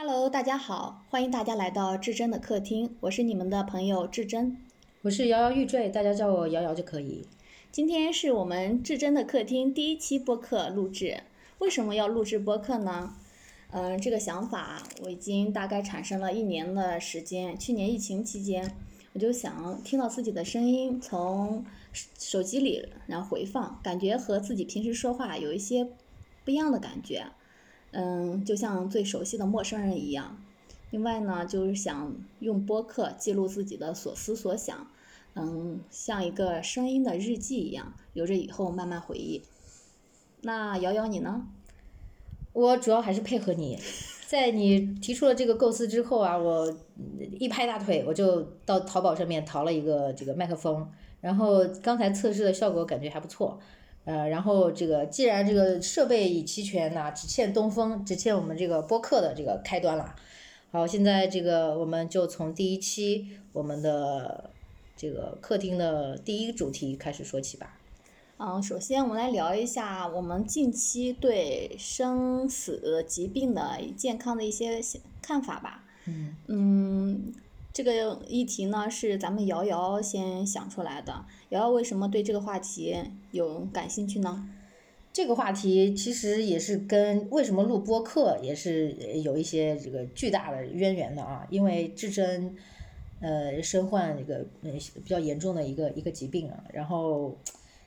Hello，大家好，欢迎大家来到至真的客厅，我是你们的朋友至真。我是摇摇欲坠，大家叫我摇摇就可以。今天是我们至真的客厅第一期播客录制。为什么要录制播客呢？嗯、这个想法我已经大概产生了一年的时间。去年疫情期间，我就想听到自己的声音从手手机里然后回放，感觉和自己平时说话有一些不一样的感觉。嗯，就像最熟悉的陌生人一样。另外呢，就是想用播客记录自己的所思所想，嗯，像一个声音的日记一样，留着以后慢慢回忆。那瑶瑶你呢？我主要还是配合你，在你提出了这个构思之后啊，我一拍大腿，我就到淘宝上面淘了一个这个麦克风，然后刚才测试的效果感觉还不错，呃，然后这个既然这个设备已齐全呐、只欠东风，只欠我们这个播客的这个开端了。好，现在这个我们就从第一期我们的这个客厅的第一主题开始说起吧。嗯，首先我们来聊一下我们近期对生死疾病的健康的一些看法吧。嗯嗯，这个议题呢是咱们瑶瑶先想出来的。瑶瑶为什么对这个话题有感兴趣呢？这个话题其实也是跟为什么录播客也是有一些这个巨大的渊源的啊，因为志珍，呃，身患这个呃比较严重的一个一个疾病啊，然后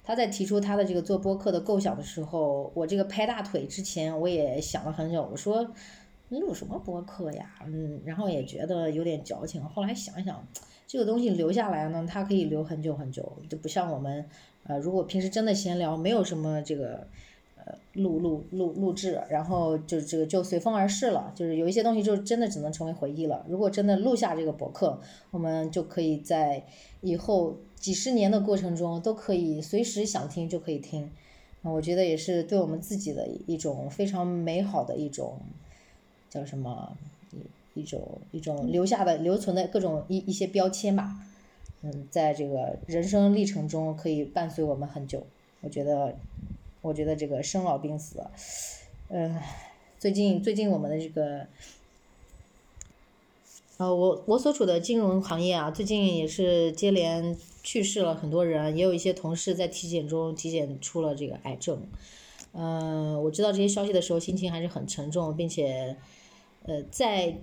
他在提出他的这个做播客的构想的时候，我这个拍大腿之前我也想了很久，我说录什么播客呀，嗯，然后也觉得有点矫情，后来想想。这个东西留下来呢，它可以留很久很久，就不像我们，呃，如果平时真的闲聊，没有什么这个，呃，录录录录制，然后就这个就随风而逝了，就是有一些东西就真的只能成为回忆了。如果真的录下这个博客，我们就可以在以后几十年的过程中都可以随时想听就可以听，我觉得也是对我们自己的一种非常美好的一种叫什么？一一种一种留下的留存的各种一一些标签吧，嗯，在这个人生历程中可以伴随我们很久。我觉得，我觉得这个生老病死，呃，最近最近我们的这个，呃，我我所处的金融行业啊，最近也是接连去世了很多人，也有一些同事在体检中体检出了这个癌症。嗯、我知道这些消息的时候，心情还是很沉重，并且，呃，在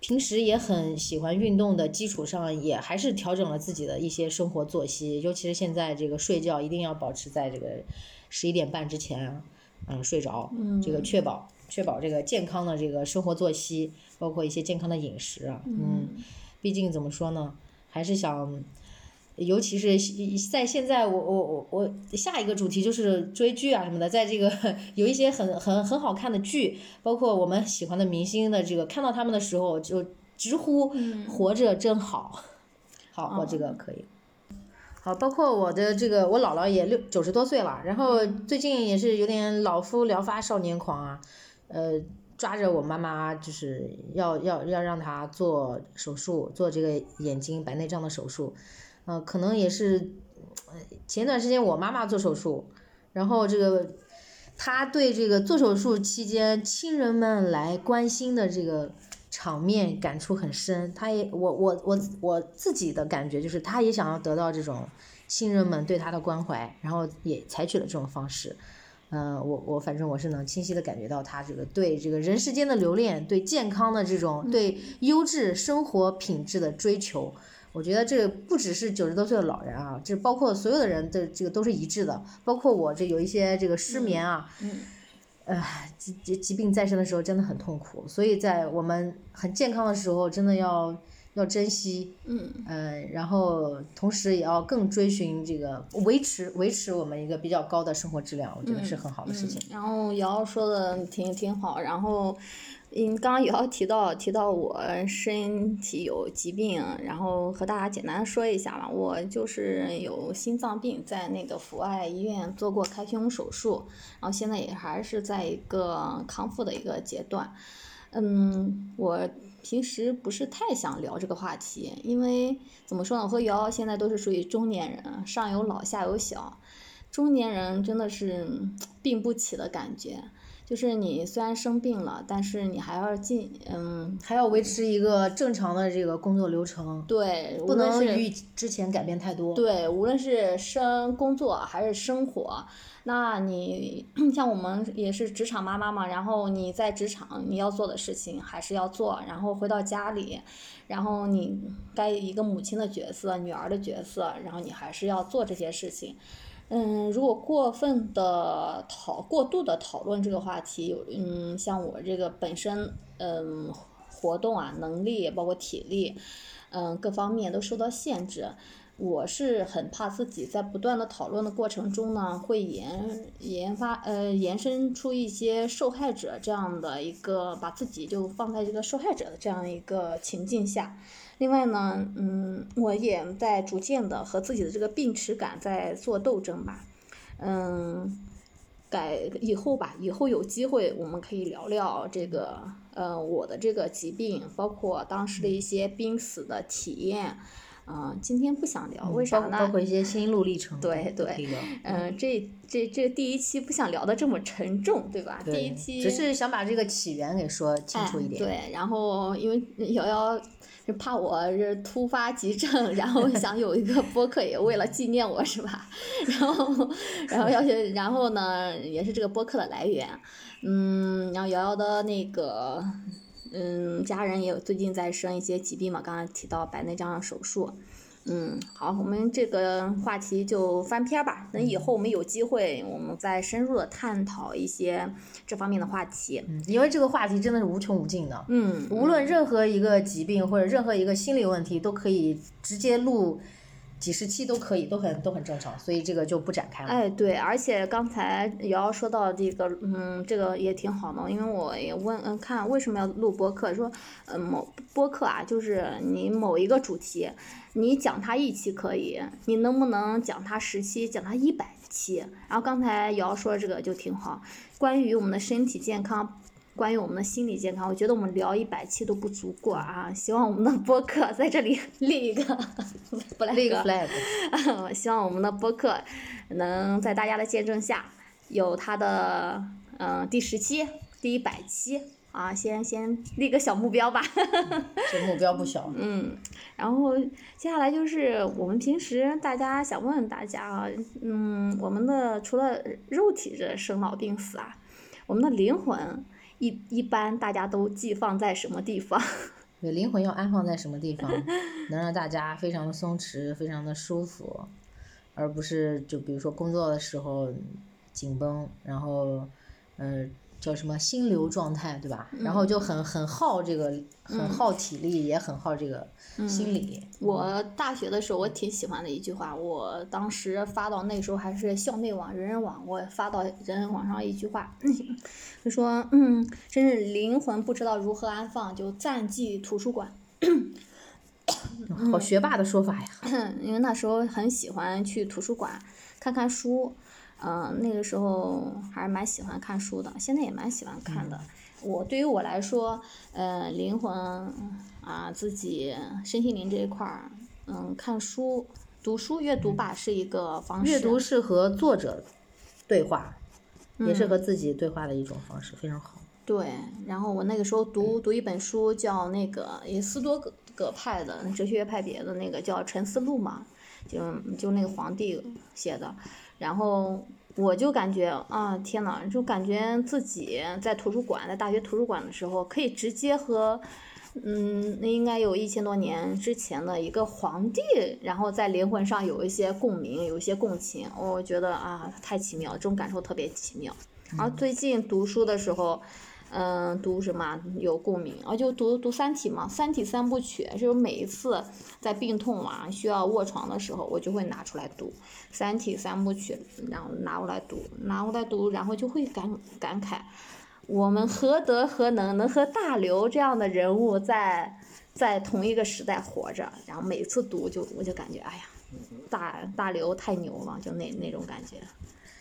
平时也很喜欢运动的基础上，也还是调整了自己的一些生活作息，尤其是现在这个睡觉一定要保持在这个十一点半之前，嗯，睡着，这个确保确保这个健康的这个生活作息，包括一些健康的饮食啊，嗯，毕竟怎么说呢，还是想。尤其是在现在，我我我我下一个主题就是追剧啊什么的，在这个 有一些很很很好看的剧，包括我们喜欢的明星的这个，看到他们的时候就直呼活着真好。好，我这个可以。好，包括我的这个，我姥姥也六九十多岁了，然后最近也是有点老夫聊发少年狂啊，呃，抓着我妈妈就是要要要让她做手术，做这个眼睛白内障的手术。呃，可能也是，呃前段时间我妈妈做手术，然后这个她对这个做手术期间亲人们来关心的这个场面感触很深。她也，我我我我自己的感觉就是，她也想要得到这种亲人们对她的关怀，然后也采取了这种方式。呃，我我反正我是能清晰的感觉到她这个对这个人世间的留恋，对健康的这种，对优质生活品质的追求。我觉得这个不只是九十多岁的老人啊，这包括所有的人的这个都是一致的，包括我这有一些这个失眠啊，嗯呃，疾疾疾病在身的时候真的很痛苦，所以在我们很健康的时候，真的要要珍惜，嗯呃，然后同时也要更追寻这个维持维持我们一个比较高的生活质量，我觉得是很好的事情。嗯。然后瑶瑶说的挺挺好，然后，嗯，刚刚瑶瑶提到提到我身体有疾病，然后和大家简单说一下吧，我就是有心脏病，在那个阜外医院做过开胸手术，然后现在也还是在一个康复的一个阶段。嗯，我平时不是太想聊这个话题，因为怎么说呢，我和瑶瑶现在都是属于中年人，上有老下有小，中年人真的是 病不起的感觉。就是你虽然生病了，但是你还要进，嗯，还要维持一个正常的这个工作流程，对，不能与之前改变太多。对，无论是生工作还是生活，那你 像我们也是职场妈妈嘛，然后你在职场你要做的事情还是要做，然后回到家里，然后你该一个母亲的角色、女儿的角色，然后你还是要做这些事情。嗯，如果过分的讨过度的讨论这个话题，有嗯，像我这个本身嗯活动啊能力包括体力，嗯各方面都受到限制，我是很怕自己在不断的讨论的过程中呢，会研研发呃延伸出一些受害者这样的一个把自己就放在这个受害者的这样一个情境下。另外呢，嗯，我也在逐渐的和自己的这个病耻感在做斗争吧，嗯，改以后吧，以后有机会我们可以聊聊这个，呃，我的这个疾病，包括当时的一些濒死的体验，嗯、今天不想聊，为啥呢？包包括一些心路历程，对对嗯、这这这第一期不想聊的这么沉重，对吧？第一期只是想把这个起源给说清楚一哎。点。对，然后因为瑶瑶是怕我是突发急症，然后想有一个 播客也为了纪念我是吧？然后然后要去然后呢，也是这个播客的来源，嗯，然后瑶瑶的那个。嗯，家人也有最近在生一些疾病嘛，刚刚提到白内障手术，嗯，好，我们这个话题就翻篇儿吧。等以后我们有机会，我们再深入的探讨一些这方面的话题。嗯，因为这个话题真的是无穷无尽的，嗯，无论任何一个疾病或者任何一个心理问题，都可以直接录几十期都可以，都很都很正常，所以这个就不展开了。哎，对，而且刚才瑶瑶说到这个，嗯，这个也挺好的，因为我也问，嗯，看为什么要录播客，说，呃，某播客啊，就是你某一个主题，你讲它一期可以，你能不能讲它十期，讲它一百期？然后刚才瑶瑶说这个就挺好，关于我们的身体健康。关于我们的心理健康，我觉得我们聊一百期都不足够啊！希望我们的播客在这里立一个 立个 flag，我 希望我们的播客能在大家的见证下，有它的嗯、呃第十期、第一百期啊，先先立个小目标吧。这目标不小。嗯，然后接下来就是我们平时大家想问大家啊，嗯，我们的除了肉体的生老病死啊，我们的灵魂一一般大家都寄放在什么地方？对，灵魂要安放在什么地方，能让大家非常的松弛，非常的舒服，而不是就比如说工作的时候紧绷，然后，嗯，叫什么心流状态，对吧？然后就很很耗这个，很耗体力，也很耗这个心理。我大学的时候，我挺喜欢的一句话，我当时发到那时候还是校内网、人人网，我发到人人网上一句话，就说，嗯，真是灵魂不知道如何安放，就暂寄图书馆。好学霸的说法呀。因为那时候很喜欢去图书馆看看书，嗯、那个时候还是蛮喜欢看书的，现在也蛮喜欢看的。我对于我来说，呃，灵魂啊，自己身心灵这一块儿，嗯，看书、读书、阅读吧，是一个方式。阅读是和作者对话，也是和自己对话的一种方式，非常好。对，然后我那个时候读读一本书，叫那个也斯多葛葛派的哲学派别的那个叫《沉思录》嘛，就就那个皇帝写的，然后我就感觉啊天呐，就感觉自己在图书馆，在大学图书馆的时候，可以直接和。嗯，那应该有一千多年之前的一个皇帝，然后在灵魂上有一些共鸣，有一些共情，我觉得啊，太奇妙，这种感受特别奇妙。然后最近读书的时候，嗯读什么有共鸣，啊就读读《三体》嘛，《三体》三部曲，就是每一次在病痛啊需要卧床的时候，我就会拿出来读《三体》三部曲，然后拿过来读，拿过来读，然后就会感感慨，我们何德何能，能和大刘这样的人物在在同一个时代活着，然后每次读就我就感觉，哎呀，大大刘太牛了，就那那种感觉，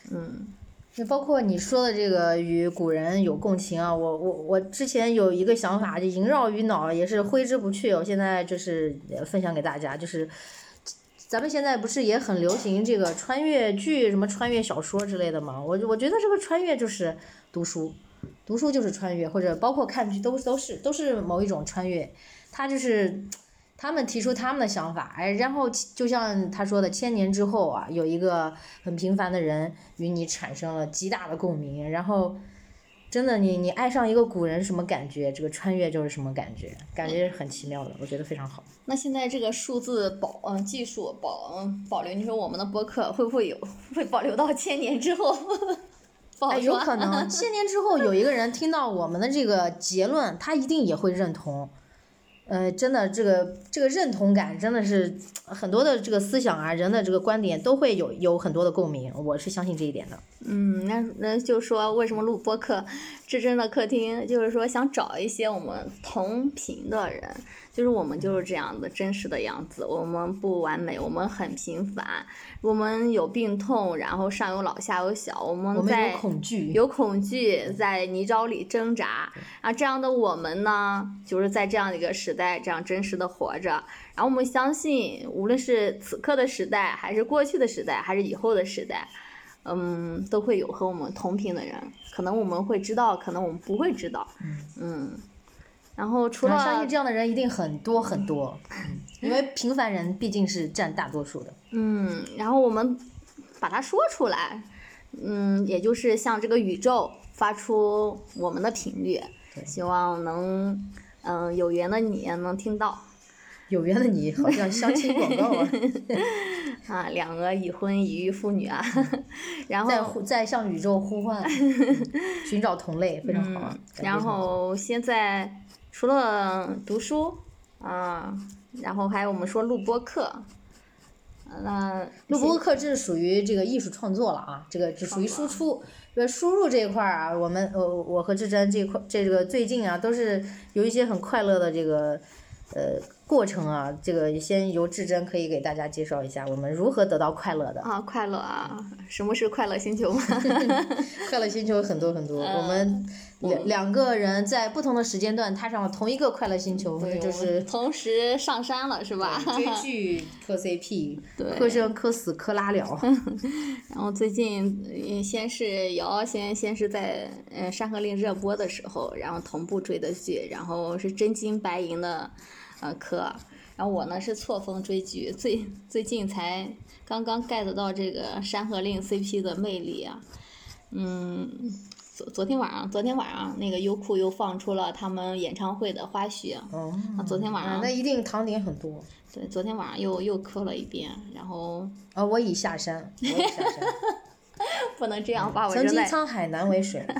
嗯。就包括你说的这个与古人有共情啊，我我我之前有一个想法，就萦绕于脑，也是挥之不去。我现在就是分享给大家，就是咱们现在不是也很流行这个穿越剧、什么穿越小说之类的吗？我我觉得这个穿越就是读书，读书就是穿越，或者包括看剧都都是都是某一种穿越。他就是他们提出他们的想法，哎，然后就像他说的，千年之后啊，有一个很平凡的人与你产生了极大的共鸣，然后。真的，你你爱上一个古人什么感觉？这个穿越就是什么感觉？感觉很奇妙的，我觉得非常好。那现在这个数字保嗯技术保嗯保留，你说我们的播客会不会有会保留到千年之后？哎，有可能千年之后有一个人听到我们的这个结论，他一定也会认同。呃，真的，这个这个认同感真的是很多的这个思想啊，人的这个观点都会有有很多的共鸣，我是相信这一点的。嗯，那那就说为什么录播客，至真的客厅就是说想找一些我们同频的人。就是我们就是这样的真实的样子，我们不完美，我们很平凡，我们有病痛，然后上有老下有小，我们在有恐惧，有恐惧在泥沼里挣扎啊，这样的我们呢，就是在这样的一个时代，这样真实的活着，然后我们相信，无论是此刻的时代，还是过去的时代，还是以后的时代，嗯，都会有和我们同频的人，可能我们会知道，可能我们不会知道，嗯。然后除了相信这样的人一定很多很多，因为平凡人毕竟是占大多数的。嗯，然后我们把它说出来，嗯，也就是向这个宇宙发出我们的频率，希望能，嗯，有缘的你能听到。有缘的你好像相亲广告啊。啊，两个已婚已育妇女啊，然后在呼在向宇宙呼唤，寻找同类，非常好。然后现在。除了读书，啊，然后还有我们说录播课，那录播课这是属于这个艺术创作了啊，这个只属于输出。这输入这一块儿啊，我们呃我和志珍这块这个最近啊都是有一些很快乐的这个呃。过程啊，这个先由志珍可以给大家介绍一下，我们如何得到快乐的啊？快乐啊！什么是快乐星球？快乐星球很多很多，我们两两个人在不同的时间段踏上了同一个快乐星球，就是同时上山了，是吧？追剧磕 CP，磕生磕死磕拉了。然后最近先是瑶先先是在呃《山河令》热播的时候，然后同步追的剧，然后是真金白银的。呃，磕，然后我呢是错峰追剧，最最近才刚刚 get 到这个《山河令》CP 的魅力啊，嗯，昨昨天晚上，昨天晚上那个优酷又放出了他们演唱会的花絮，哦，昨天晚上那一定糖点很多，对，昨天晚上又又磕了一遍，然后，啊，我已下山，我已下山，不能这样把我曾经沧海难为水。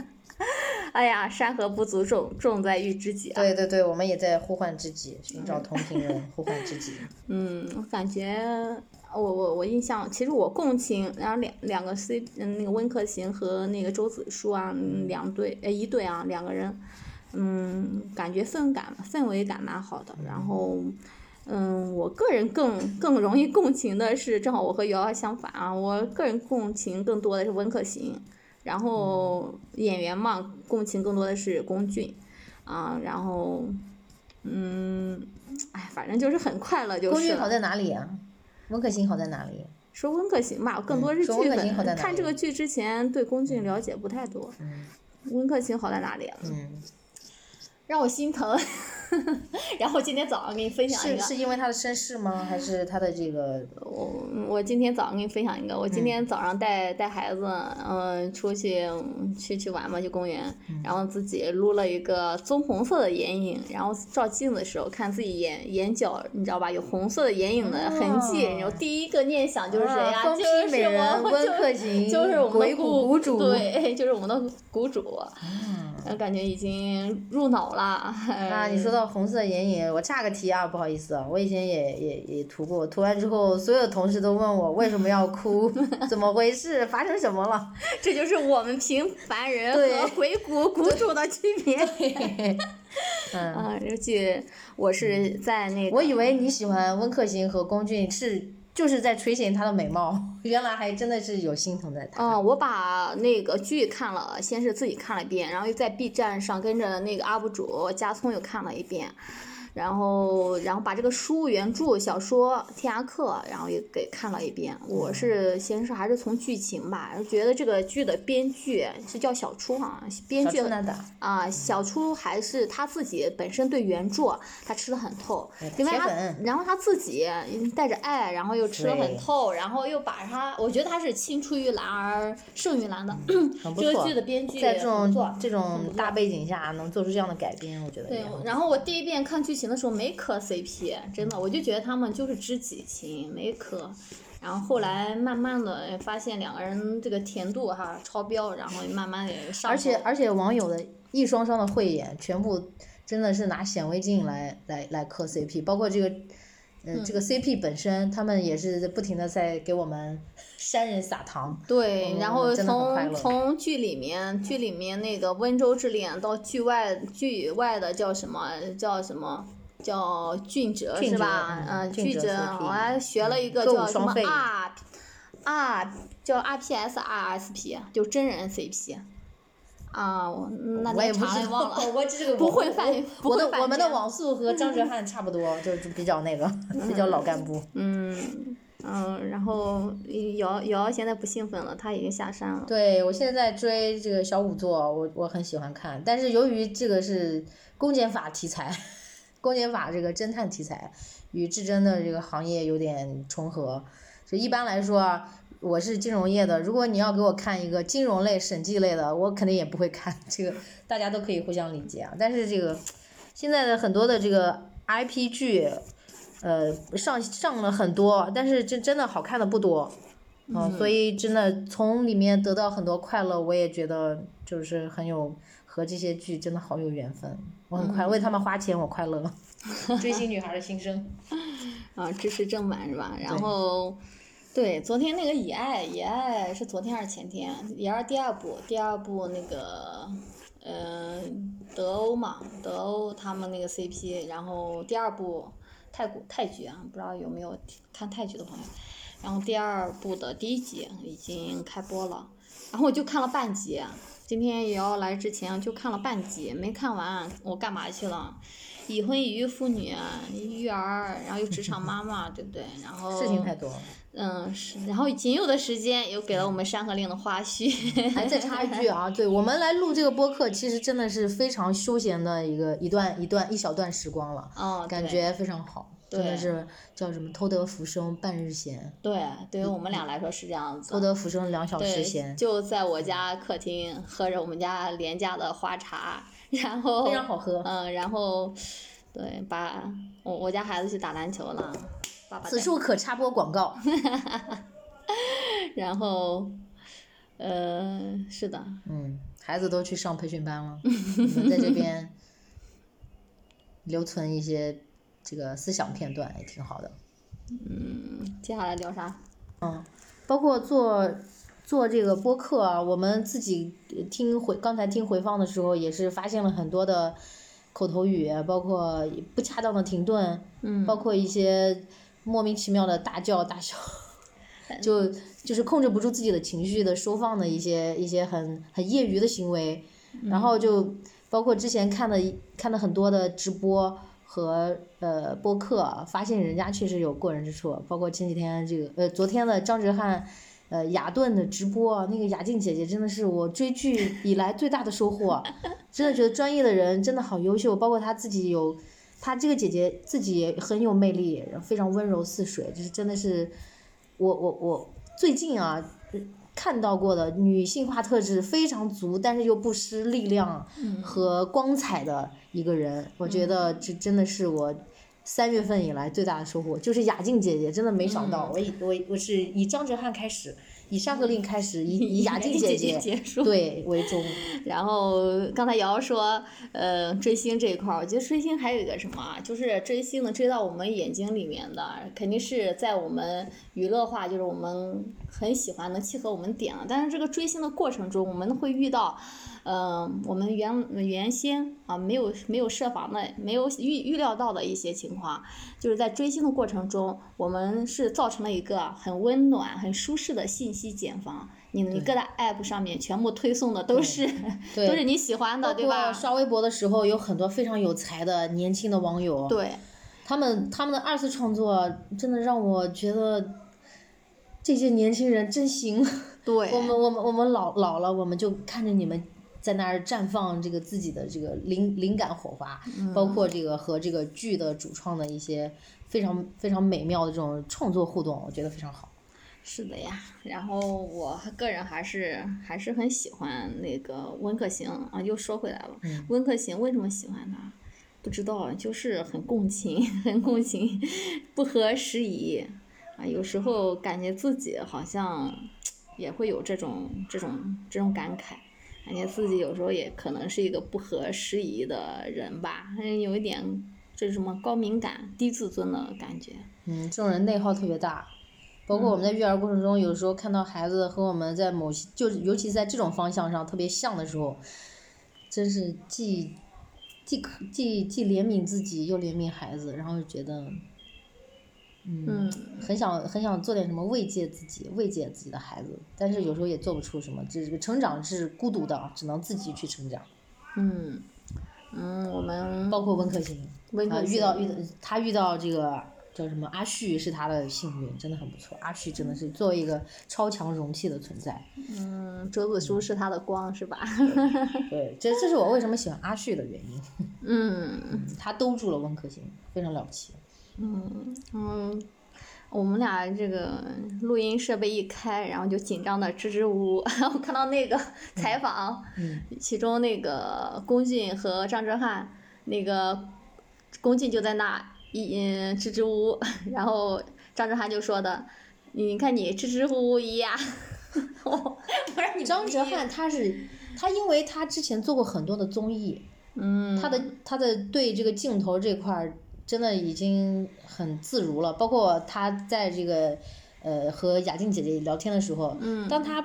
哎呀，山河不足重，重在遇知己啊！对对对，我们也在呼唤知己，寻找同频人，呼唤知己。嗯，我感觉，我我我印象，其实我共情，然后两两个 C，嗯，那个温客行和那个周子舒啊，两对，呃，一对啊，两个人，嗯，感觉氛感氛围感蛮好的。然后，嗯，我个人更更容易共情的是，正好我和瑶瑶相反啊，我个人共情更多的是温客行。然后演员嘛，共情更多的是龚俊，啊，然后，嗯，哎，反正就是很快乐，就是。龚俊好在哪里啊？温客行好在哪里？说温客行吧，更多是剧粉。看这个剧之前对龚俊了解不太多。温客行好在哪里？嗯。让我心疼。然后今天早上给你分享一个，是是因为他的身世吗？还是他的这个？我我今天早上给你分享一个，我今天早上带带孩子，嗯，出去去去玩嘛，去公园，然后自己撸了一个棕红色的眼影，然后照镜子的时候看自己眼眼角，你知道吧，有红色的眼影的痕迹，然后第一个念想就是谁呀？就是我，就是我们的谷主，对，就是我们的谷主。嗯，感觉已经入脑了。啊，你说到。红色眼影，我岔个题啊，不好意思啊，我以前也也也涂过，涂完之后，所有同事都问我为什么要哭，怎么回事，发生什么了？这就是我们平凡人和鬼谷 谷主的区别。嗯，尤其我是在那个。我以为你喜欢温客行和龚俊是就是在垂涎她的美貌。原来还真的是有心疼在她。嗯，我把那个剧看了，先是自己看了一遍，然后又在 B 站上跟着那个 UP 主加聪又看了一遍。然后，然后把这个书原著小说《天涯客》，然后也给看了一遍。我是先是还是从剧情吧，觉得这个剧的编剧是叫小初哈，编剧啊，小初还是他自己本身对原著他吃的很透，另外他然后他自己带着爱，然后又吃的很透，然后又把他，我觉得他是青出于蓝而胜于蓝的，这个剧的编剧在这种这种大背景下能做出这样的改编，我觉得对。然后我第一遍看剧情。那时候没磕 CP，真的，我就觉得他们就是知己情，没磕。然后后来慢慢的发现两个人这个甜度哈超标，然后慢慢的上。而且而且网友的一双双的慧眼，全部真的是拿显微镜来来来磕 CP，包括这个，嗯，这个 CP 本身，他们也是不停的在给我们山人撒糖。对，然后从从剧里面剧里面那个温州之恋到剧外剧外的叫什么叫什么？叫俊哲是吧？嗯，俊哲，我还学了一个叫什么 R R 叫 R P S R S P，就真人 C P。啊，我那我也不知道，我这个 不会翻，我的我们的网速和张哲瀚差不多，就是比较那个，比较老干部。嗯嗯，然后瑶瑶现在不兴奋了，他已经下山了。对，我现在追这个小五座，我我很喜欢看，但是由于这个是公检法题材。公检法这个侦探题材与至臻的这个行业有点重合，就一般来说啊，我是金融业的，如果你要给我看一个金融类、审计类的，我肯定也不会看这个，大家都可以互相理解啊。但是这个现在的很多的这个 IP 剧，呃，上上了很多，但是真真的好看的不多，嗯，所以真的从里面得到很多快乐，我也觉得就是很有。和这些剧真的好有缘分，我很快为他们花钱，我快乐。追星女孩的心声。啊，支持正版是吧？然后，对，昨天那个《以爱》，《以爱》是昨天还是前天？《也是》第二部，第二部那个，嗯，德欧嘛，德欧他们那个 CP，然后第二部泰国泰剧啊，不知道有没有看泰剧的朋友。然后第二部的第一集已经开播了，然后我就看了半集。今天也要来之前就看了半集，没看完，我干嘛去了？已婚已育妇女，育儿，然后又职场妈妈，对不对？然后事情太多。嗯，是。然后仅有的时间又给了我们《山河令》的花絮。还再插一句啊，对我们来录这个播客，其实真的是非常休闲的一个一段一段一小段时光了。哦，感觉非常好。真的是叫什么偷得浮生半日闲。对，对于我们俩来说是这样子。偷得浮生两小时闲。就在我家客厅喝着我们家廉价的花茶，然后非常好喝。嗯，然后，对，把我我家孩子去打篮球了。此处可插播广告。然后，呃，是的。嗯，孩子都去上培训班了，我们在这边 留存一些。这个思想片段也挺好的。嗯，接下来聊啥？嗯，包括做做这个播客啊，我们自己听回刚才听回放的时候，也是发现了很多的口头语，包括不恰当的停顿，嗯，包括一些莫名其妙的大叫大笑，就就是控制不住自己的情绪的收放的一些一些很很业余的行为，然后就包括之前看的看的很多的直播。和呃播客，发现人家确实有过人之处，包括前几天这个呃昨天的张哲瀚，呃雅顿的直播，那个雅静姐姐真的是我追剧以来最大的收获，真的觉得专业的人真的好优秀，包括她自己有，她这个姐姐自己也很有魅力，非常温柔似水，就是真的是，我我我最近啊。看到过的女性化特质非常足，但是又不失力量和光彩的一个人，我觉得这真的是我三月份以来最大的收获，就是雅静姐姐，真的没想到，我以我我是以张哲瀚开始。以《上个令》开始，以以雅静姐姐结束对为终。然后刚才瑶瑶说，呃，追星这一块儿，我觉得追星还有一个什么，就是追星能追到我们眼睛里面的，肯定是在我们娱乐化，就是我们很喜欢能契合我们点了。但是这个追星的过程中，我们会遇到。嗯，我们原原先啊没有没有设防的，没有预预料到的一些情况，就是在追星的过程中，我们是造成了一个很温暖、很舒适的信息茧房。你你各大 app 上面全部推送的都是 对都是你喜欢的，对吧？刷微博的时候，有很多非常有才的年轻的网友，对，他们他们的二次创作真的让我觉得这些年轻人真行。对，我们我们我们老老了，我们就看着你们在那儿绽放这个自己的这个灵灵感火花，包括这个和这个剧的主创的一些非常非常美妙的这种创作互动，我觉得非常好。是的呀，然后我个人还是还是很喜欢那个温客行啊，又说回来了，温客行为什么喜欢他？不知道，就是很共情，很共情，不合时宜啊，有时候感觉自己好像也会有这种这种这种感慨，感觉自己有时候也可能是一个不合时宜的人吧，有一点这什么高敏感、低自尊的感觉。嗯，这种人内耗特别大。包括我们在育儿过程中，有时候看到孩子和我们在某些，就是尤其在这种方向上特别像的时候，真是既既可既既怜悯自己，又怜悯孩子，然后就觉得，嗯，很想很想做点什么慰藉自己、慰藉自己的孩子，但是有时候也做不出什么。这这个成长是孤独的，只能自己去成长。嗯，嗯，我们包括温客行，啊，温客行遇到遇到他遇到这个。叫什么？阿旭是他的幸运，真的很不错。阿旭真的是作为一个超强容器的存在。嗯，周子舒是他的光，是吧？对，这这是我为什么喜欢阿旭的原因。嗯，他兜住了温客行，非常了不起。嗯嗯，我们俩这个录音设备一开，然后就紧张的支支吾吾。我看到那个采访，其中那个龚俊和张哲瀚，那个龚俊就在那。一嗯支支吾吾，然后张哲瀚就说的，你看你支支吾吾一呀，张哲瀚他是他，因为他之前做过很多的综艺，嗯，他的他的对这个镜头这块儿真的已经很自如了，包括他在这个呃和雅静姐姐聊天的时候，嗯，当他。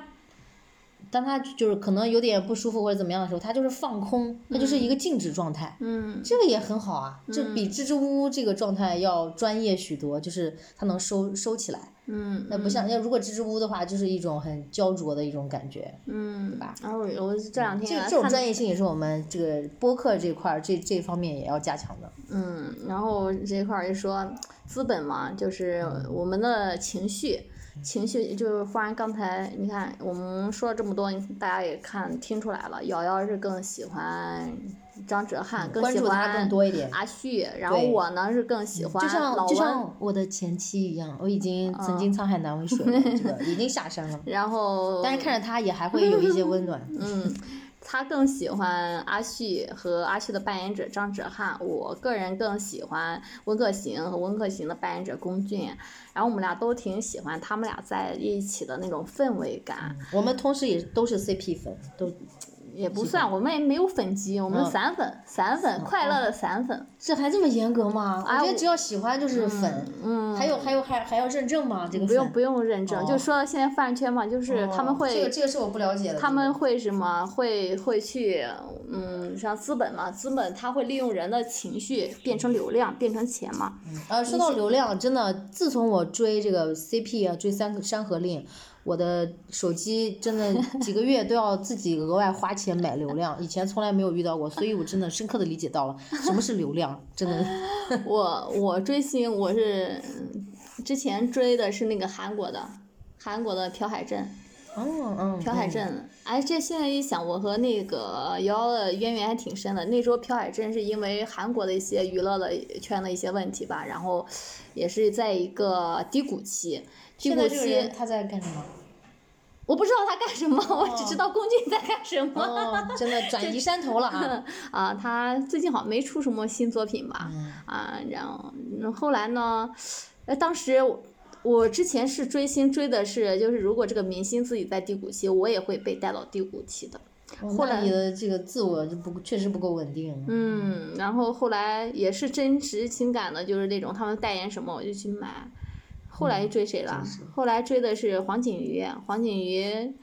当他就是可能有点不舒服或者怎么样的时候，他就是放空，他就是一个静止状态。嗯，这个也很好啊，这比支支吾吾这个状态要专业许多，就是他能收收起来。嗯，那不像要如果支支吾吾的话，就是一种很焦灼的一种感觉。嗯，对吧？然后我这两天这这种专业性也是我们这个播客这块儿这这方面也要加强的。嗯，然后这块儿就说资本嘛，就是我们的情绪。情绪就是，忽然刚才你看我们说了这么多，大家也看听出来了，瑶瑶是更喜欢张哲瀚，更喜欢阿旭，然后我呢是更喜欢老温。就像我的前妻一样，我已经曾经沧海难为水了，这个已经下山了。然后。但是看着他也还会有一些温暖。嗯。他更喜欢阿旭和阿旭的扮演者张哲瀚，我个人更喜欢温客行和温客行的扮演者龚俊，然后我们俩都挺喜欢他们俩在一起的那种氛围感。我们同时也都是 CP 粉，都。也不算，我们也没有粉级，我们散粉，散粉，快乐的散粉。这还这么严格吗？我觉得只要喜欢就是粉。嗯。还有还有还还要认证吗？这个不用不用认证，就说现在饭圈嘛，就是他们会。这个这个是我不了解的。他们会什么？会会去，嗯，像资本嘛，资本他会利用人的情绪变成流量，变成钱嘛。呃，说到流量，真的，自从我追这个 CP 啊，追三个山河令。我的手机真的几个月都要自己额外花钱买流量，以前从来没有遇到过，所以我真的深刻的理解到了什么是流量，真的。我我追星我是之前追的是那个韩国的，韩国的朴海镇。嗯嗯。朴海镇，哎，这现在一想，我和那个瑶瑶的渊源还挺深的。那时候朴海镇是因为韩国的一些娱乐的圈的一些问题吧，然后也是在一个低谷期。现在这个人他在干什么？我不知道他干什么，我只知道龚俊在干什么。哦，真的转 移山头了啊！啊，他最近好像没出什么新作品吧？啊，然后后来呢？呃，当时我之前是追星追的是，就是如果这个明星自己在低谷期，我也会被带到低谷期的。后来你的这个自我就不确实不够稳定。嗯，然后后来也是真实情感的，就是那种他们代言什么我就去买。后来追谁了？后来追的是黄景瑜，黄景瑜，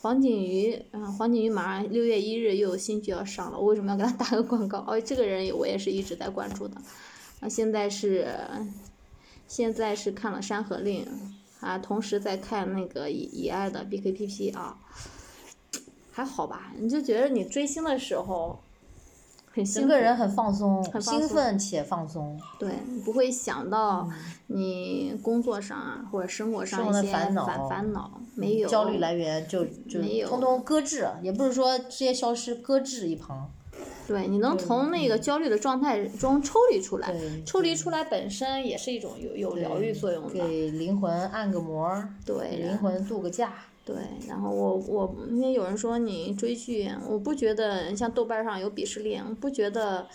黄景瑜，嗯，黄景瑜马上六月一日又有新剧要上了，我为什么要给他打个广告？哦，这个人我也是一直在关注的，啊，现在是现在是看了《山河令》，啊，同时在看那个以以爱的 BKPP 啊，还好吧？你就觉得你追星的时候。很整个人很放松，很松兴奋且放松。对，你不会想到你工作上啊或者生活上一些烦恼烦烦恼，没有焦虑来源就就没有通通搁置，也不是说直接消失，搁置一旁。对，你能从那个焦虑的状态中抽离出来，对抽离出来本身也是一种有有疗愈作用的。给灵魂按个摩，对给灵魂度个假。对，然后我我因为有人说你追剧，我不觉得像豆瓣上有鄙视链，我不觉得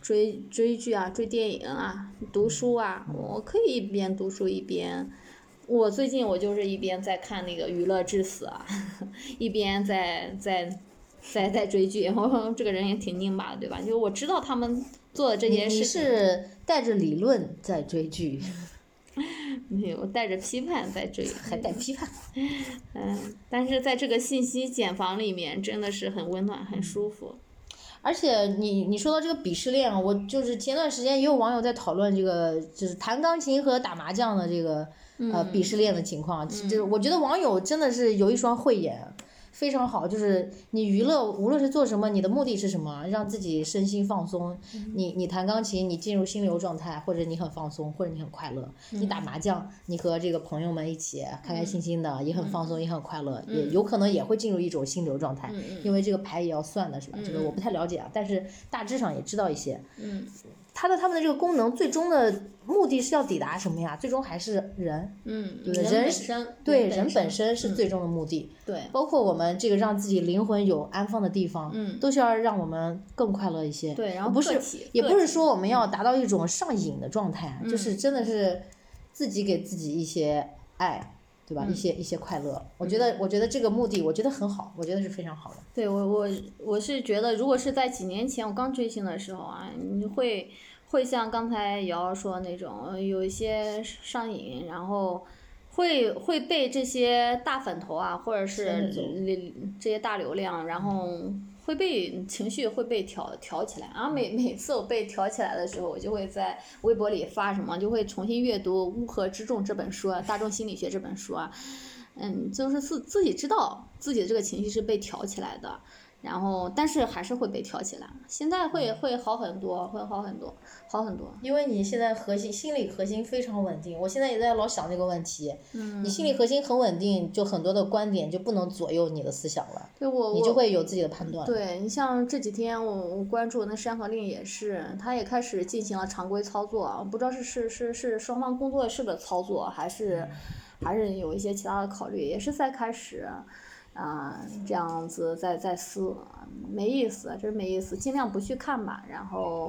追追剧啊、追电影啊、读书啊，我可以一边读书一边。我最近我就是一边在看那个《娱乐至死》啊，一边在在在在追剧。我 这个人也挺拧巴的，对吧？就是我知道他们做的这些事情，是带着理论在追剧，没有带着批判在追，还带批判。嗯，但是在这个信息茧房里面，真的是很温暖、很舒服。而且你你说到这个鄙视链啊，我就是前段时间也有网友在讨论这个，就是弹钢琴和打麻将的这个呃鄙视链的情况。就是我觉得网友真的是有一双慧眼，非常好。就是你娱乐无论是做什么，你的目的是什么？让自己身心放松。你你弹钢琴，你进入心流状态，或者你很放松，或者你很快乐。你打麻将，你和这个朋友们一起开开心心的，也很放松，也很快乐，也有可能也会进入一种心流状态。因为这个牌也要算的是吧？这个我不太了解啊，但是大致上也知道一些。嗯它的它们的这个功能最终的目的是要抵达什么呀？最终还是人，嗯，对人是人本身，对人人本身嗯是最终的目的。对，包括我们这个让自己灵魂有安放的地方，嗯都是要让我们更快乐一些。对然后不是也不是说我们要达到一种上瘾的状态，就是真的是自己给自己一些爱，对吧？一些一些快乐。我觉得，我觉得这个目的，我觉得很好，我觉得是非常好的。对我我我是觉得，如果是在几年前我刚追星的时候啊，你会会像刚才瑶瑶说那种呃有一些上瘾，然后会会被这些大粉头啊，或者是这些大流量，然后会被情绪会被挑挑起来。然后每每次我被挑起来的时候，我就会在微博里发什么，就会重新阅读《乌合之众》这本书啊，《大众心理学》这本书啊。嗯，就是自自己知道自己的这个情绪是被挑起来的，然后但是还是会被挑起来。现在会会好很多，会好很多，好很多。因为你现在核心心理核心非常稳定，我现在也在老想这个问题。嗯，你心理核心很稳定，就很多的观点就不能左右你的思想了，对我你就会有自己的判断。对你像这几天我我关注那《山河令》也是，他也开始进行了常规操作，我不知道是是是是双方工作室的操作，还是还是有一些其他的考虑，也是在开始。啊、这样子在在撕，没意思，真没意思，尽量不去看吧。然后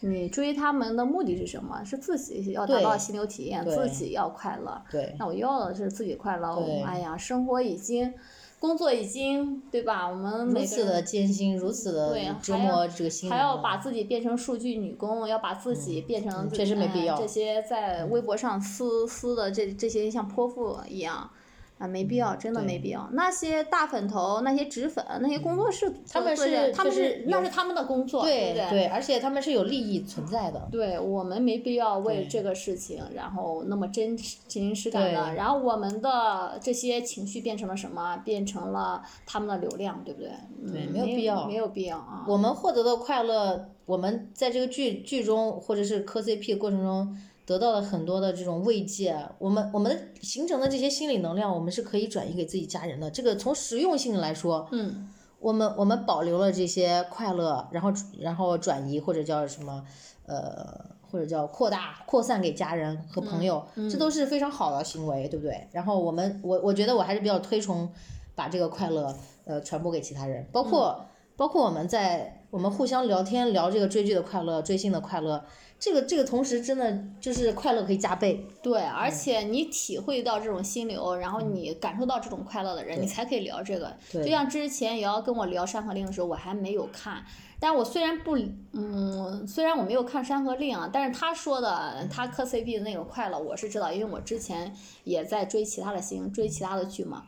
你追他们的目的是什么？是自己要达到心流体验，自己要快乐。对那我要的是自己快乐。对哎呀，生活已经，工作已经，对吧？我们每个如此的艰辛，如此的对折磨这个心灵还要啊把自己变成数据女工，要把自己变成自确实没哎必要这些在微博上撕撕的这这些像泼妇一样。啊，没必要，真的没必要。那些大粉头、那些纸粉、那些工作室他们是他们是那是他们的工作，对对对，而且他们是有利益存在的。对我们没必要为这个事情，然后那么真实真实感的，然后我们的这些情绪变成了什么？变成了他们的流量，对不对？对嗯没有必要没有必要啊。我们获得的快乐，我们在这个剧剧中或者是磕 CP 的过程中得到了很多的这种慰藉，我们我们形成的这些心理能量，我们是可以转移给自己家人的。这个从实用性来说，嗯，我们我们保留了这些快乐，然后然后转移或者叫什么，呃，或者叫扩大扩散给家人和朋友，这都是非常好的行为，对不对？然后我们我我觉得我还是比较推崇把这个快乐呃传播给其他人，包括、包括我们在我们互相聊天聊这个追剧的快乐、追星的快乐，这个这个同时真的就是快乐可以加倍。对，而且你体会到这种心流，然后你感受到这种快乐的人，你才可以聊这个。就像之前瑶瑶跟我聊《山河令》的时候，我还没有看，但我虽然不，嗯，虽然我没有看《山河令》啊，但是他说的他磕 CP 的那种快乐，我是知道，因为我之前也在追其他的星，追其他的剧嘛。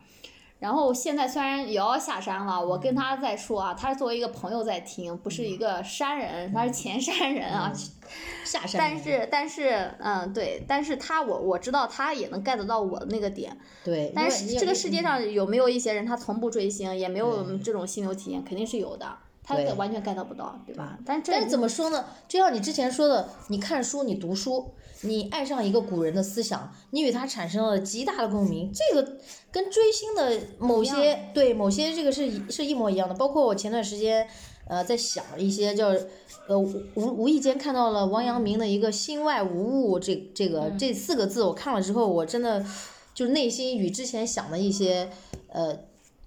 然后现在虽然也要下山了，我跟他在说啊，他是作为一个朋友在听，不是一个山人，他是前山人啊。下山。但是但是嗯对，但是他我我知道他也能 get 到我的那个点。对。但是这个世界上有没有一些人，他从不追星，也没有这种心流体验，肯定是有的。他完全 get 不到，对吧？但但是怎么说呢？就像你之前说的，你看书，你读书，你爱上一个古人的思想，你与他产生了极大的共鸣，这个跟追星的某些对某些这个是是一模一样的。包括我前段时间呃在想一些叫呃无无意间看到了王阳明的一个心外无物这这个这四个字，我看了之后，我真的就是内心与之前想的一些呃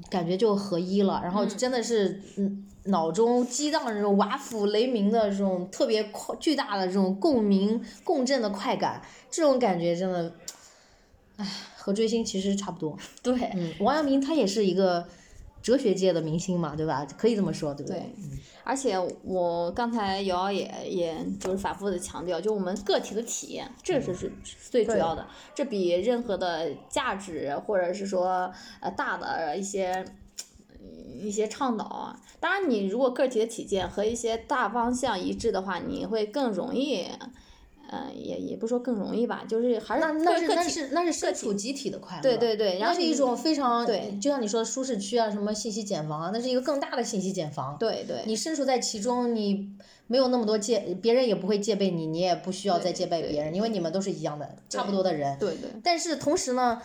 感觉就合一了，然后真的是嗯。脑中激荡这种瓦釜雷鸣的这种特别快巨大的这种共鸣共振的快感，这种感觉真的，唉，和追星其实差不多。对，嗯，王阳明他也是一个哲学界的明星嘛，对吧？可以这么说，对不对？而且我刚才瑶瑶也也就是反复的强调，就我们个体的体验，这是是最主要的，这比任何的价值或者是说呃大的一些。一些倡导啊，当然你如果个体的体验和一些大方向一致的话，你会更容易，嗯，也也不说更容易吧，就是还是那那是那是那是身处集体的快乐，对对对，那是一种非常对，就像你说的舒适区啊，什么信息茧房啊，那是一个更大的信息茧房，对对，你身处在其中，你没有那么多戒，别人也不会戒备你，你也不需要再戒备别人，因为你们都是一样的，差不多的人，对对，但是同时呢。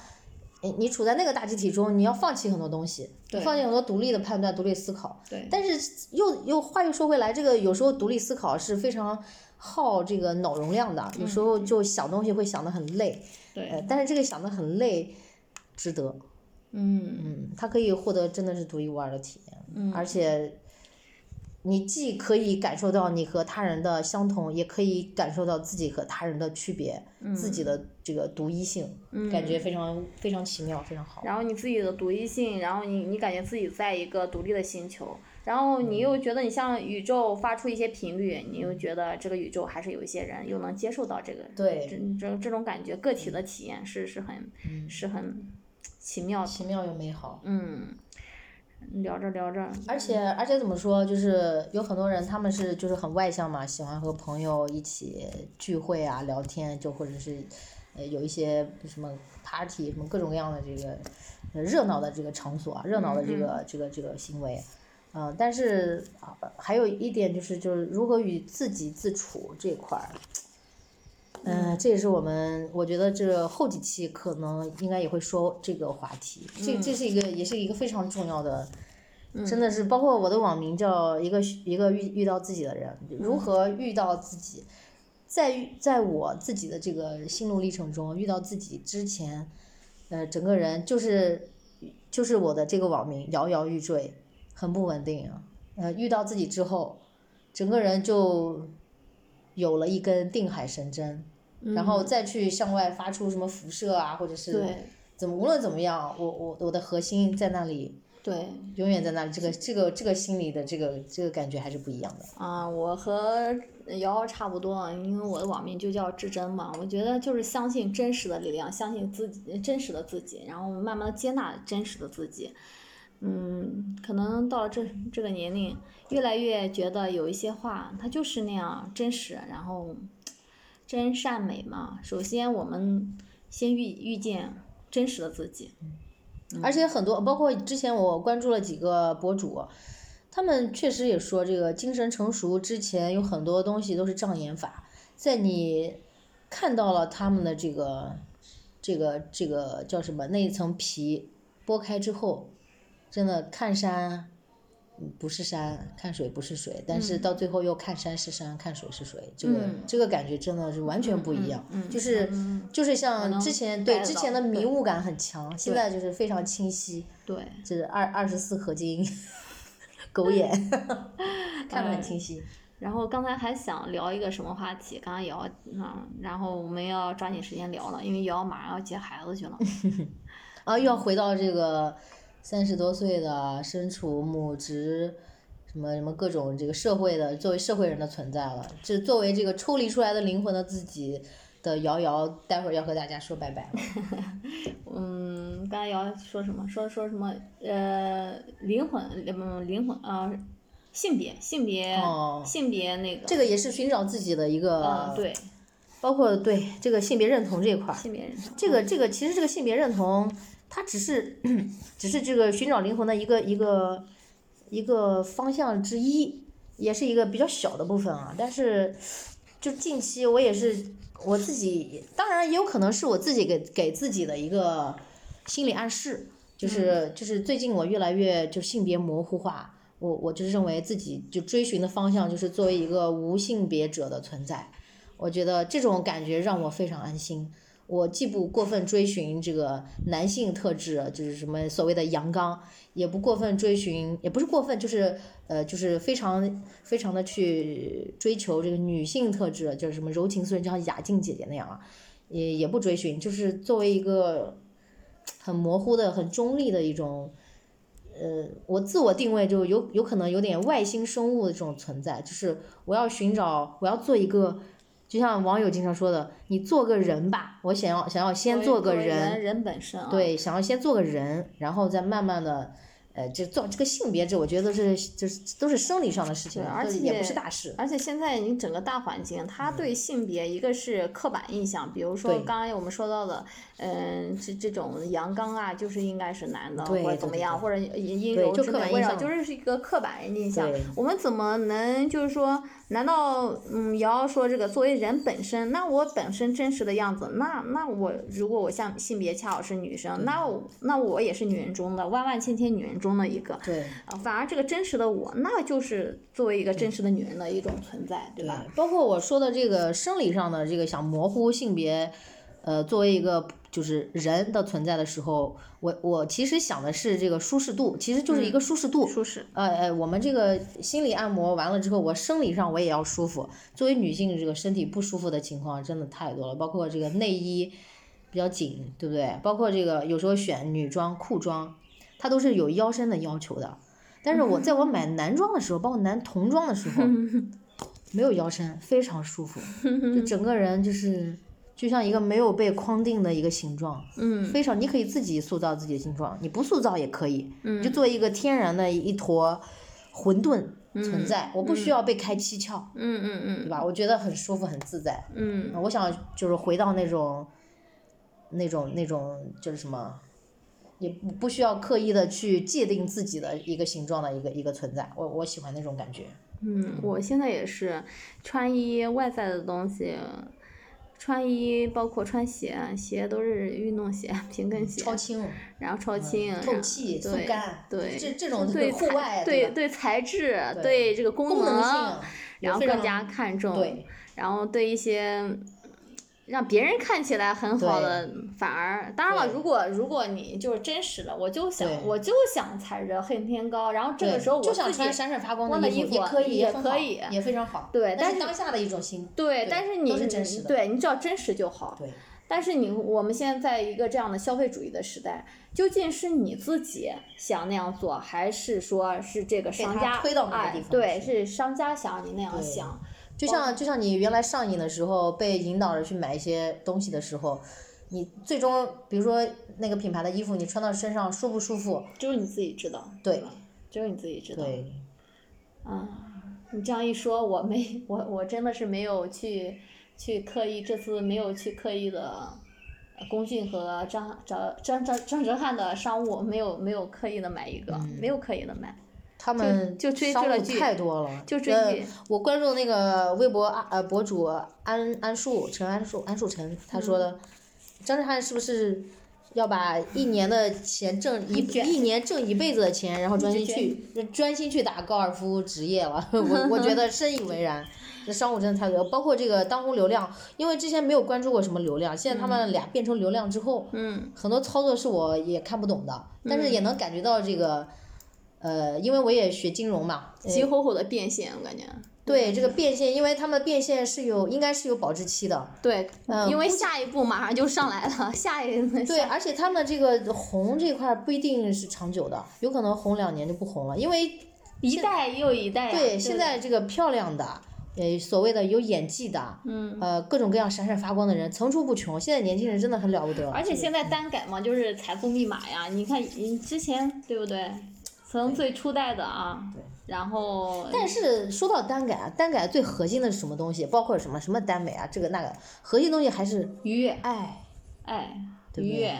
你你处在那个大集体中，你要放弃很多东西，放弃很多独立的判断、独立思考。对。但是又又话又说回来，这个有时候独立思考是非常耗这个脑容量的，有时候就想东西会想得很累。对。但是这个想得很累，值得。嗯。嗯，他可以获得真的是独一无二的体验。嗯。而且。你既可以感受到你和他人的相同，也可以感受到自己和他人的区别，自己的这个独一性，感觉非常非常奇妙，非常好。然后你自己的独一性，然后你你感觉自己在一个独立的星球，然后你又觉得你向宇宙发出一些频率，你又觉得这个宇宙还是有一些人又能接受到这个，对，这这这种感觉，个体的体验是是很是很奇妙，奇妙又美好。嗯。聊着聊着，而且而且怎么说，就是有很多人他们是就是很外向嘛，喜欢和朋友一起聚会啊、聊天，就或者是呃有一些什么 party 什么各种各样的这个热闹的这个场所啊，热闹的这个这个这个行为，嗯，但是还有一点就是就是如何与自己自处这块儿，嗯，这也是我们我觉得这后几期可能应该也会说这个话题，这这是一个也是一个非常重要的。真的是，包括我的网名叫一个一个遇遇到自己的人，如何遇到自己，在在我自己的这个心路历程中遇到自己之前，呃，整个人就是就是我的这个网名摇摇欲坠，很不稳定啊。呃，遇到自己之后，整个人就有了一根定海神针，然后再去向外发出什么辐射啊，或者是怎么无论怎么样，我我我的核心在那里。对，永远在那里，这个这个这个心里的这个这个感觉还是不一样的。啊，我和瑶瑶差不多，因为我的网名就叫至真嘛。我觉得就是相信真实的力量，相信自己真实的自己，然后慢慢的接纳真实的自己。嗯，可能到了这这个年龄，越来越觉得有一些话，它就是那样真实，然后真善美嘛。首先，我们先遇遇见真实的自己。而且很多，包括之前我关注了几个博主，他们确实也说，这个精神成熟之前有很多东西都是障眼法，在你看到了他们的这个这个这个叫什么那一层皮剥开之后，真的看山。不是山，看水不是水，但是到最后又看山是山，看水是水，这个这个感觉真的是完全不一样，就是就是像之前对之前的迷雾感很强，现在就是非常清晰，对，就是二二十四合金，狗眼，看得很清晰。然后刚才还想聊一个什么话题，刚刚瑶，嗯，然后我们要抓紧时间聊了，因为瑶马上要接孩子去了，啊，又要回到这个。三十多岁的身处母职，什么什么各种这个社会的作为社会人的存在了，这作为这个抽离出来的灵魂的自己的瑶瑶，待会儿要和大家说拜拜了。嗯，刚才瑶瑶说什么？说说什么？呃，灵魂，嗯，灵魂啊、性别，性别，哦性别那个，这个也是寻找自己的一个，嗯，对，包括对这个性别认同这一块儿，性别认同。这个这个其实这个性别认同，它只是只是这个寻找灵魂的一个一个一个方向之一，也是一个比较小的部分啊。但是就近期我也是我自己，当然也有可能是我自己给给自己的一个心理暗示，就是、就是最近我越来越就性别模糊化。我我就认为自己就追寻的方向就是作为一个无性别者的存在，我觉得这种感觉让我非常安心。我既不过分追寻这个男性特质，就是什么所谓的阳刚，也不过分追寻，也不是过分，就是呃，就是非常非常的去追求这个女性特质，就是什么柔情似水，就像雅静姐姐那样啊，也也不追寻，就是作为一个很模糊的、很中立的一种。呃，我自我定位就有有可能有点外星生物的这种存在，就是我要寻找，我要做一个，就像网友经常说的，你做个人吧，我想要想要先做个人，人，人本身啊，对，想要先做个人，然后再慢慢的，呃，就做这个性别这，我觉得是就是都是生理上的事情，而且也不且是大事。而且现在你整个大环境，它对性别一个是刻板印象，比如说刚刚才我们说到的，嗯，这这种阳刚啊，就是应该是男的，或者怎么样，或者阴阴柔之类的，刻板印象就是一个刻板印象。我们怎么能就是说，难道嗯，瑶瑶说这个作为人本身，那我本身真实的样子，那那我如果我像性别恰好是女生，那我那我也是女人中的万万千千女人中的一个。对，啊，反而这个真实的我，那就是作为一个真实的女人的一种存在，对吧？包括我说的这个生理上的这个想模糊性别，呃，作为一个就是人的存在的时候，我我其实想的是这个舒适度，其实就是一个舒适度。舒适，呃呃，我们这个心理按摩完了之后，我生理上我也要舒服。作为女性，这个身体不舒服的情况真的太多了，包括这个内衣比较紧，对不对？包括这个有时候选女装、裤装，它都是有腰身的要求的。但是我在我买男装的时候，包括男童装的时候，没有腰身，非常舒服，就整个人就是就像一个没有被框定的一个形状，嗯非常你可以自己塑造自己的形状，你不塑造也可以，嗯你就做一个天然的一坨混沌存在，我不需要被开七窍，嗯嗯嗯对吧？我觉得很舒服，很自在。嗯我想就是回到那种，那种那种就是什么，也不不需要刻意的去界定自己的一个形状的一个一个存在，我我喜欢那种感觉。嗯，我现在也是穿衣外在的东西，穿衣包括穿鞋，鞋都是运动鞋、平跟鞋，超轻，然后超轻，透气速对干对，这这种对户外吧对对材质，对对这个功功能性然后更加看重，对然后对一些让别人看起来很好的，反而当然了，如果如果你就是真实的，我就想我就想踩着恨天高，然后这个时候我就想穿闪闪发光光的衣服也可以，也可以也非常好。对但是当下的一种心。对，但是你是真实的对你只要真实就好。对但是你我们现在在一个这样的消费主义的时代，究竟是你自己想那样做，还是说是这个商家推到那个哎地方对，是商家想让你那样想。就像就像你原来上瘾的时候，被引导着去买一些东西的时候，你最终比如说那个品牌的衣服，你穿到身上舒不舒服？只有你自己知道，对吧？只有你自己知道。对，啊，你这样一说，我没我我真的是没有去去刻意，这次没有去刻意的。呃龚俊和张张张张张哲瀚的商务没有没有刻意的买一个，没有刻意的买，他们就追剧太多了，就追呃剧我关注那个微博啊呃博主安安树陈安树安树陈，他说嗯的，张哲瀚是不是要把一年的钱挣一一年挣一辈子的钱，然后专心去专心去打高尔夫职业了？我我觉得深以为然。这商务真的太多，包括这个当红流量，因为之前没有关注过什么流量，现在他们俩变成流量之后，嗯很多操作是我也看不懂的，但是也能感觉到这个，呃，因为我也学金融嘛，呃急吼吼的变现，我感觉。对这个变现，因为他们变现是有应该是有保质期的，对，嗯因为下一步马上就上来了，下一 对，而且他们这个红这块儿不一定是长久的，有可能红两年就不红了，因为一代又一代对现在这个漂亮的呃，所谓的有演技的，嗯，呃，各种各样闪闪发光的人层出不穷。现在年轻人真的很了不得。而且现在单改嘛，就是财富密码呀。你看，你之前对不对？从最初代的啊，对。然后但是说到单改啊，单改最核心的是什么东西？包括什么什么耽美啊，这个那个，核心东西还是愉悦、爱，爱、愉悦，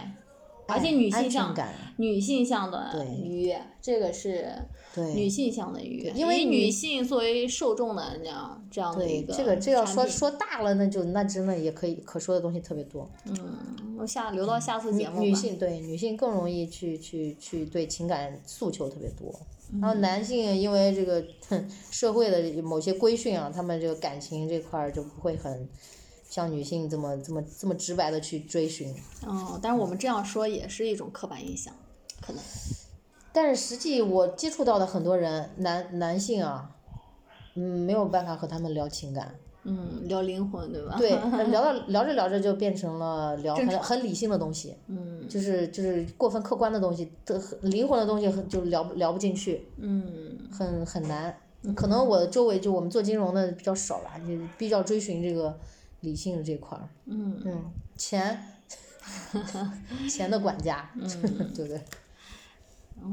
而且女性向感，女性向的对。愉悦，这个是对女性向的愉悦，因为女女性作为受众的这样这样的一对，个这个这要说说大了，那就那真的也可以可说的东西特别多。嗯，我下留到下次节目吧。女性对女性更容易去去去对情感诉求特别多，嗯然后男性因为这个社会的某些规训啊，他们这个感情这块儿就不会很像女性这么这么这么直白的去追寻。哦，但是我们这样说也是一种刻板印象，可能。但是实际我接触到的很多人，男男性啊，嗯，没有办法和他们聊情感。嗯，聊灵魂对吧？对，聊到聊着聊着就变成了聊很很理性的东西，嗯就是就是过分客观的东西，的灵魂的东西很就聊聊不进去，嗯很很难。可能我的周围就我们做金融的比较少吧，就比较追寻这个理性这块儿。嗯嗯，钱，钱的管家，对不对？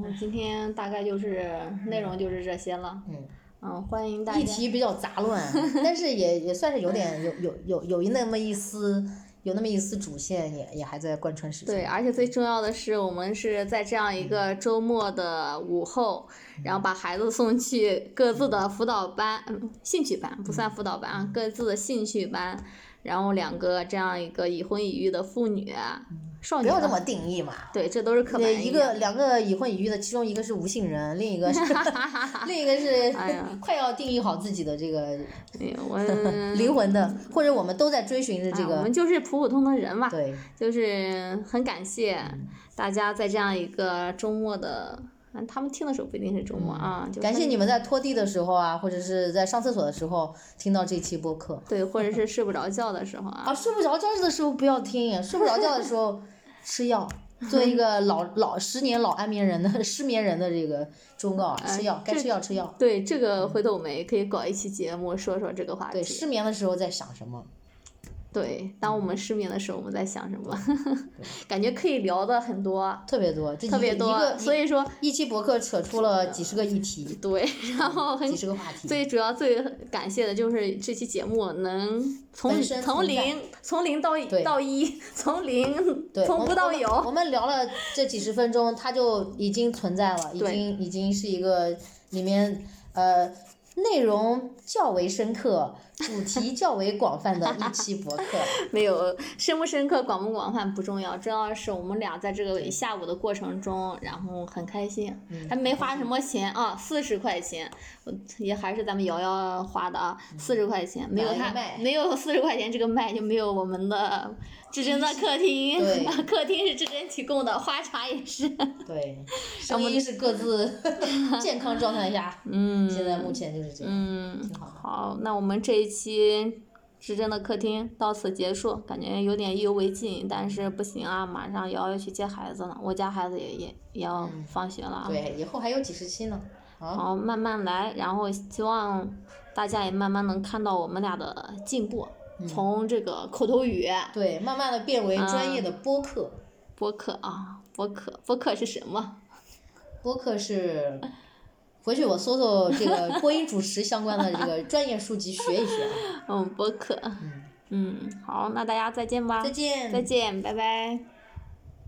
然后今天大概就是内容就是这些了。嗯。嗯，欢迎大家。议题比较杂乱，但是也也算是有点有有有有那么一丝有那么一丝主线也也还在贯穿始终。对，而且最重要的是，我们是在这样一个周末的午后，然后把孩子送去各自的辅导班，嗯，兴趣班不算辅导班啊，各自的兴趣班，然后两个这样一个已婚已育的妇女，少女吧不要这么定义嘛。对，这都是刻板对，印象。一个两个已婚已育的，其中一个是无性人，另一个是 另一个是哎 快要定义好自己的这个哎我 灵魂的，或者我们都在追寻着这啊我们就是普普通通人嘛，对就是很感谢大家在这样一个周末的，嗯他们听的时候不一定是周末啊，就感谢你们在拖地的时候啊，或者是在上厕所的时候听到这期播客。对，或者是睡不着觉的时候啊 啊，，睡不着觉的时候不要听，睡不着觉的时候 吃药。作为一个老老十年老安眠人的失眠人的这个忠告啊，吃药该吃药吃药。对，这个回头我们也可以搞一期节目说说这个话题对，题。失眠的时候在想什么？对，当我们失眠的时候，我们在想什么？感觉可以聊的很多，特别多，特别多，所以说一期博客扯出了几十个议题，对，然后很几十个话题。最主要最感谢的就是这期节目能从从零从零到到一，从零对，从不到有。我们聊了这几十分钟，它就已经存在了，已经已经是一个里面呃内容较为深刻、主题较为广泛的一期博客。没有深不深刻、广不广泛不重要，重要的是我们俩在这个下午的过程中，然后很开心，嗯。还没花什么钱啊，四十块钱，也还是咱们瑶瑶花的啊，四十块钱，没有他没有四十块钱这个麦就没有我们的至臻的客厅，客厅 是至臻提供的，花茶也是，对，声音是各自 健康状态下，嗯，现在目前就是这样，嗯挺好的。好，那我们这一期至臻的客厅到此结束，感觉有点意犹未尽，但是不行啊，马上瑶瑶去接孩子了，我家孩子也也也要放学了啊。对，以后还有几十期呢。好，好，慢慢来，然后希望大家也慢慢能看到我们俩的进步，从这个口头语、对，慢慢的变为专业的播客。播客啊，播客，播客是什么？播客是，回去我搜搜这个播音主持相关的这个专业书籍学一学啊。嗯，播客。嗯，好，那大家再见吧。再见。再见，拜拜。